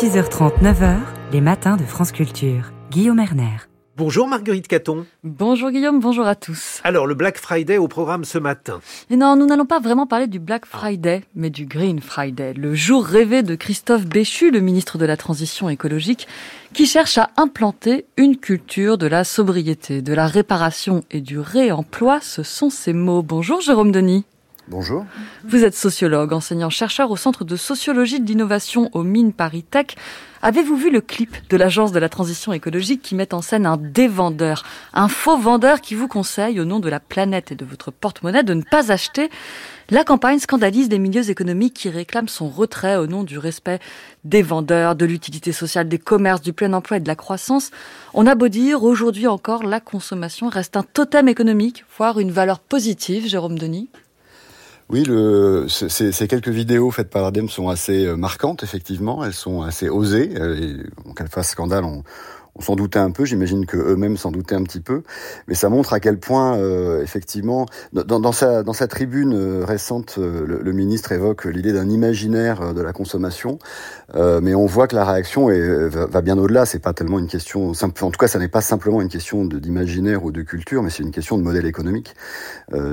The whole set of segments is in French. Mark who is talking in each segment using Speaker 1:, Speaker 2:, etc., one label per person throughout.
Speaker 1: 6h30, 9h, les matins de France Culture. Guillaume Erner.
Speaker 2: Bonjour Marguerite Caton.
Speaker 3: Bonjour Guillaume, bonjour à tous.
Speaker 2: Alors le Black Friday au programme ce matin.
Speaker 3: Et non, nous n'allons pas vraiment parler du Black Friday, mais du Green Friday, le jour rêvé de Christophe Béchu, le ministre de la Transition écologique, qui cherche à implanter une culture de la sobriété, de la réparation et du réemploi. Ce sont ces mots. Bonjour Jérôme Denis.
Speaker 4: Bonjour.
Speaker 3: Vous êtes sociologue, enseignant-chercheur au Centre de sociologie de l'innovation au Mines Paris Tech. Avez-vous vu le clip de l'Agence de la transition écologique qui met en scène un dévendeur, un faux vendeur qui vous conseille, au nom de la planète et de votre porte-monnaie, de ne pas acheter? La campagne scandalise des milieux économiques qui réclament son retrait au nom du respect des vendeurs, de l'utilité sociale des commerces, du plein emploi et de la croissance. On a beau dire, aujourd'hui encore, la consommation reste un totem économique, voire une valeur positive, Jérôme Denis.
Speaker 4: Oui, le, ces, quelques vidéos faites par l'ADEME sont assez euh, marquantes, effectivement. Elles sont assez osées. Euh, et, qu'elles fassent scandale, on, on s'en doutait un peu, j'imagine que eux-mêmes s'en doutaient un petit peu, mais ça montre à quel point, euh, effectivement, dans, dans, sa, dans sa tribune euh, récente, euh, le, ministre évoque l'idée d'un imaginaire de la consommation, mais on voit que la réaction est, va, bien au-delà. C'est pas tellement une question en tout cas, ça n'est pas simplement une question d'imaginaire ou de culture, mais c'est une question de modèle économique.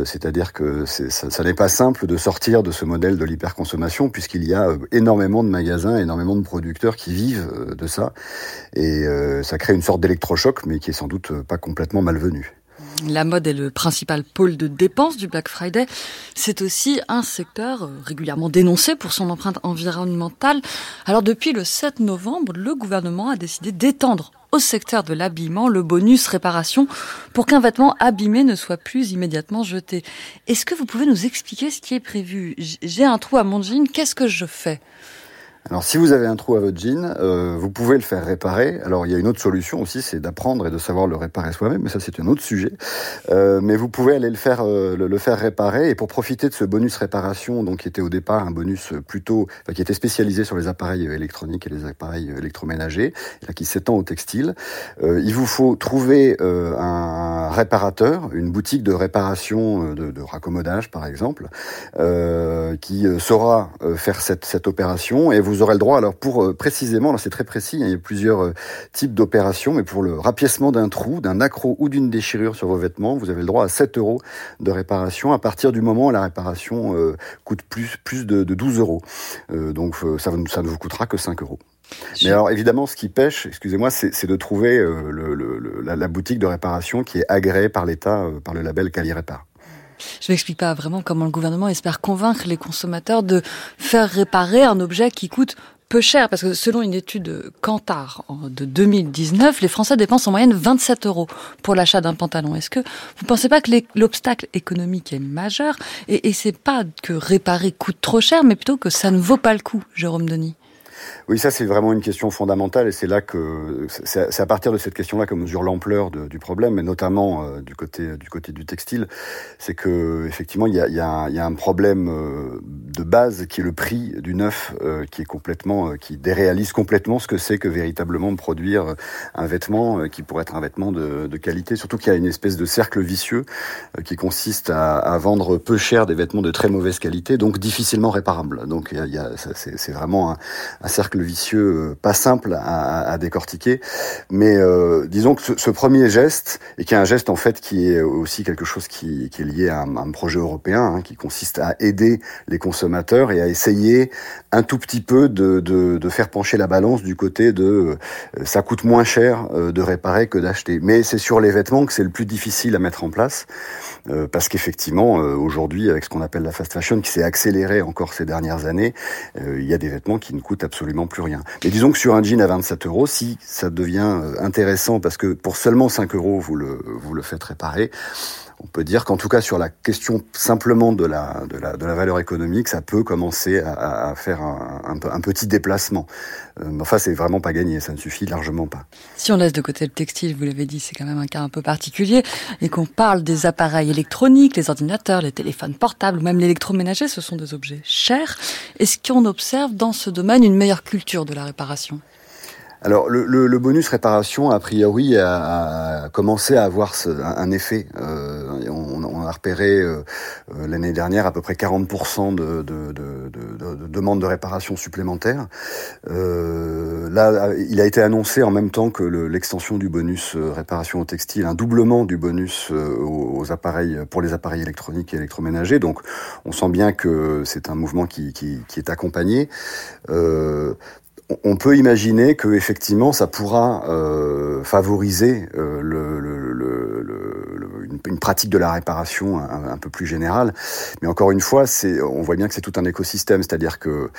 Speaker 4: C'est-à-dire que ça, ça n'est pas simple de sortir de ce modèle de l'hyperconsommation, puisqu'il y a énormément de magasins, énormément de producteurs qui vivent de ça, et ça crée une sorte d'électrochoc, mais qui est sans doute pas complètement malvenu.
Speaker 3: La mode est le principal pôle de dépenses du Black Friday. C'est aussi un secteur euh, régulièrement dénoncé pour son empreinte environnementale. Alors depuis le 7 novembre, le gouvernement a décidé d'étendre au secteur de l'habillement le bonus réparation pour qu'un vêtement abîmé ne soit plus immédiatement jeté. Est-ce que vous pouvez nous expliquer ce qui est prévu? J'ai un trou à mon jean, qu'est-ce que je fais?
Speaker 4: Alors si vous avez un trou à votre jean, euh, vous pouvez le faire réparer. Alors il y a une autre solution aussi, c'est d'apprendre et de savoir le réparer soi-même, mais ça c'est un autre sujet. Euh, mais vous pouvez aller le faire, euh, le, faire réparer et pour profiter de ce bonus réparation, donc qui était au départ un bonus plutôt, qui était spécialisé sur les appareils électroniques et les appareils électroménagers, là qui s'étend au textile, euh, il vous faut trouver euh, un réparateur, une boutique de réparation de, de raccommodage par exemple, qui saura faire cette, cette opération et vous vous aurez le droit, alors pour euh, précisément, c'est très précis, hein, il y a plusieurs euh, types d'opérations, mais pour le rapiècement d'un trou, d'un accro ou d'une déchirure sur vos vêtements, vous avez le droit à 7 euros de réparation à partir du moment où la réparation euh, coûte plus, plus de, 12 euros. donc ça, ça ne vous coûtera que 5 euros. Mais alors évidemment, ce qui pêche, excusez-moi, c'est de trouver le, la, boutique de réparation qui est agréée par l'État, par le label Calirépar.
Speaker 3: Je m'explique pas vraiment comment le gouvernement espère convaincre les consommateurs de faire réparer un objet qui coûte peu cher, parce que selon une étude Kantar de 2019, les Français dépensent en moyenne 27 euros pour l'achat d'un pantalon. Est-ce que vous ne pensez pas que l'obstacle économique est majeur? Et, et c'est pas que réparer coûte trop cher, mais plutôt que ça ne vaut pas le coup, Jérôme Denis
Speaker 4: oui, ça c'est vraiment une question fondamentale et c'est là que c'est à partir de cette question-là qu'on mesure l'ampleur du problème, mais notamment euh, du côté du côté du textile, c'est que effectivement il y a, y, y un problème euh, de base qui est le prix du neuf, euh, qui est complètement, qui déréalise complètement ce que c'est que véritablement produire un vêtement qui pourrait être un vêtement de, qualité. Surtout qu'il y a une espèce de cercle vicieux qui consiste à, vendre peu cher des vêtements de très mauvaise qualité, donc difficilement réparables. Donc il y a, c'est vraiment un, un cercle vicieux euh, pas simple à, décortiquer. Mais euh, disons que ce, premier geste, et qui est un geste en fait qui est aussi quelque chose qui, est lié à un, projet européen, hein, qui consiste à aider les consommateurs et à essayer un tout petit peu de, faire pencher la balance du côté de euh, ça coûte moins cher de réparer que d'acheter. Mais c'est sur les vêtements que c'est le plus difficile à mettre en place, parce qu'effectivement aujourd'hui avec ce qu'on appelle la fast fashion qui s'est accéléré encore ces dernières années, il y a des vêtements qui ne coûtent absolument plus rien. Mais disons que sur un jean à 27 euros, si ça devient euh, intéressant parce que pour seulement 5 euros vous le, vous le faites réparer, on peut dire qu'en tout cas sur la question simplement de la, de la, de la valeur économique, ça peut commencer à, à faire un, un, petit déplacement. Euh, enfin, c'est vraiment pas gagné, ça ne suffit largement pas.
Speaker 3: Si on laisse de côté le textile, vous l'avez dit, c'est quand même un cas un peu particulier, et qu'on parle des appareils électroniques, les ordinateurs, les téléphones portables, ou même l'électroménager, ce sont des objets chers. Est-ce qu'on observe dans ce domaine une meilleure culture de la réparation?
Speaker 4: Alors le, bonus réparation, a priori, a, commencé à avoir un, effet. Euh, on, a repéré l'année dernière à peu près 40% de, de, de, de, demandes de réparation supplémentaires. là, il a été annoncé en même temps que l'extension du bonus réparation au textile, un doublement du bonus aux, appareils pour les appareils électroniques et électroménagers. Donc, on sent bien que c'est un mouvement qui, est accompagné. Euh, on peut imaginer que effectivement ça pourra euh, favoriser euh, le, une, pratique de la réparation un, peu plus générale. Mais encore une fois, on voit bien que c'est tout un écosystème, c'est-à-dire que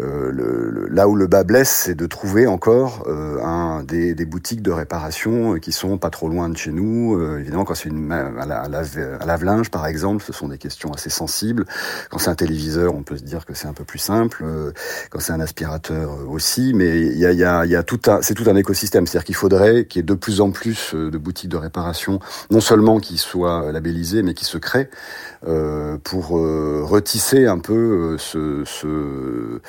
Speaker 4: euh, là où le bas blesse, c'est de trouver encore un des, boutiques de réparation qui sont pas trop loin de chez nous. évidemment, quand c'est une à, la, à, lave-linge par exemple, ce sont des questions assez sensibles. Quand c'est un téléviseur, on peut se dire que c'est un peu plus simple. quand c'est un aspirateur aussi mais il y a, tout un, c'est tout un écosystème. C'est-à-dire qu'il faudrait qu'il y ait de plus en plus euh, de boutiques de réparation, non seulement qui soient labellisées, mais qui se créent euh, pour euh, retisser un peu euh, ce, ce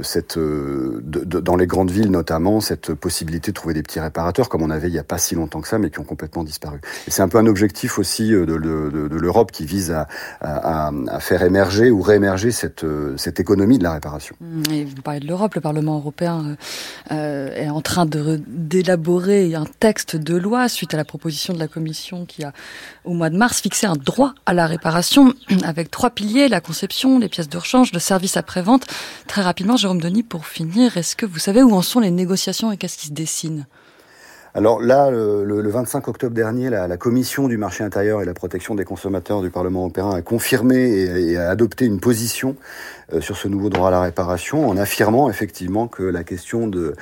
Speaker 4: cette, dans les grandes villes notamment, cette possibilité de trouver des petits réparateurs, comme on avait il n'y a pas si longtemps que ça, mais qui ont complètement disparu. Et c'est un peu un objectif aussi de, l'Europe qui vise à, à, faire émerger ou réémerger cette, cette économie de la réparation.
Speaker 3: Et vous parlez de l'Europe, le Parlement européen est en train d'élaborer un texte de loi suite à la proposition de la Commission qui a, au mois de mars, fixé un droit à la réparation avec trois piliers, la conception, les pièces de rechange, le service après-vente. Très rapidement, Jérôme Denis, pour finir, est-ce que vous savez où en sont les négociations et qu'est-ce qui se dessine?
Speaker 4: Alors là, le, 25 octobre dernier, la, Commission du marché intérieur et la protection des consommateurs du Parlement européen a confirmé et, a adopté une position sur ce nouveau droit à la réparation en affirmant effectivement que la question de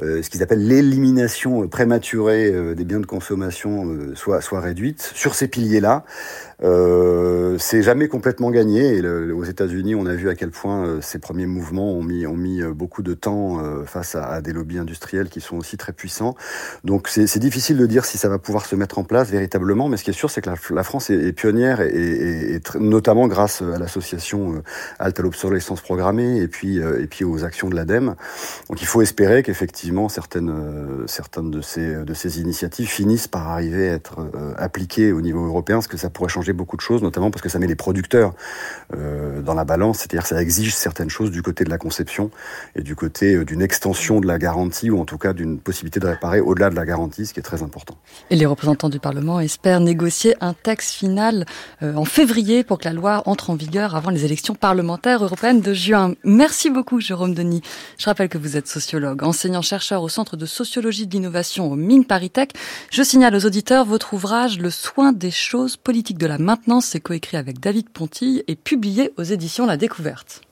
Speaker 4: euh, ce qu'ils appellent l'élimination prématurée euh, des biens de consommation soit, soit réduite. Sur ces piliers-là, euh, c'est jamais complètement gagné. Et aux États-Unis, on a vu à quel point euh, ces premiers mouvements ont mis, ont mis euh, beaucoup de temps euh, face à, des lobbies industriels qui sont aussi très puissants. Donc c'est difficile de dire si ça va pouvoir se mettre en place véritablement. Mais ce qui est sûr, c'est que la, France est, pionnière et, notamment grâce à l'association Halte à l'obsolescence programmée et puis et puis aux actions de l'ADEME. Donc il faut espérer qu'effectivement certaines certaines de ces de ces initiatives finissent par arriver à être appliquées au niveau européen, ce que ça pourrait changer beaucoup de choses, notamment parce que ça met les producteurs euh, dans la balance, c'est-à-dire que ça exige certaines choses du côté de la conception et du côté euh, d'une extension de la garantie ou en tout cas d'une possibilité de réparer au-delà de la garantie, ce qui est très important.
Speaker 3: Et les représentants du Parlement espèrent négocier un texte final euh, en février pour que la loi entre en vigueur avant les élections parlementaires européennes Merci beaucoup Jérôme Denis. Je rappelle que vous êtes sociologue, enseignant-chercheur au Centre de sociologie de l'innovation au Mines Paris Tech. Je signale aux auditeurs votre ouvrage Le soin des choses politiques de la Maintenant, c'est coécrit avec David Ponty et publié aux éditions La Découverte.